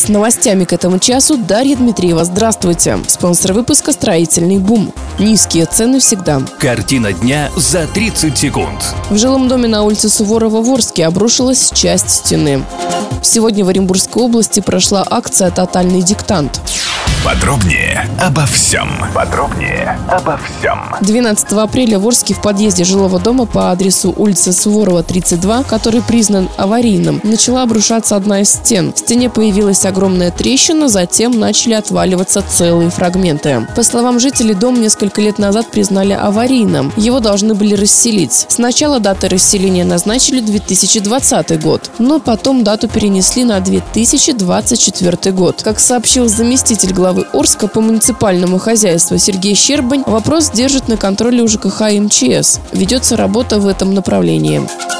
С новостями к этому часу Дарья Дмитриева. Здравствуйте. Спонсор выпуска «Строительный бум». Низкие цены всегда. Картина дня за 30 секунд. В жилом доме на улице Суворова в Орске обрушилась часть стены. Сегодня в Оренбургской области прошла акция «Тотальный диктант». Подробнее обо всем. Подробнее обо всем. 12 апреля в Орске в подъезде жилого дома по адресу улица Суворова, 32, который признан аварийным, начала обрушаться одна из стен. В стене появилась огромная трещина, затем начали отваливаться целые фрагменты. По словам жителей, дом несколько лет назад признали аварийным. Его должны были расселить. Сначала даты расселения назначили 2020 год, но потом дату перенесли на 2024 год. Как сообщил заместитель главы Орска по муниципальному хозяйству Сергей Щербань, вопрос держит на контроле у ЖКХ МЧС. Ведется работа в этом направлении.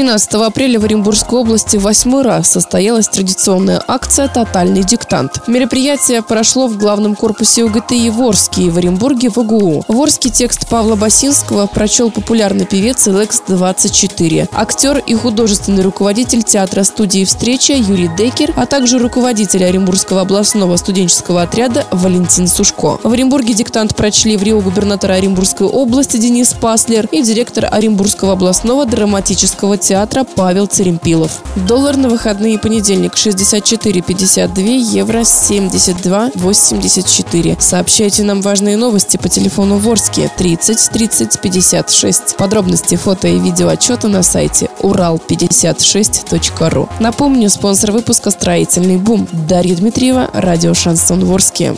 13 апреля в Оренбургской области восьмой раз состоялась традиционная акция «Тотальный диктант». Мероприятие прошло в главном корпусе УГТИ в Орске и в Оренбурге в ОГУ. В Орске текст Павла Басинского прочел популярный певец Лекс-24, актер и художественный руководитель театра студии «Встреча» Юрий Декер, а также руководитель Оренбургского областного студенческого отряда Валентин Сушко. В Оренбурге диктант прочли в Рио губернатора Оренбургской области Денис Паслер и директор Оренбургского областного драматического театра Павел Церемпилов. Доллар на выходные понедельник 64,52, евро 72,84. Сообщайте нам важные новости по телефону Ворске 30 30 56. Подробности фото и видео отчета на сайте урал56.ру. Напомню, спонсор выпуска «Строительный бум» Дарья Дмитриева, радио «Шансон Ворске».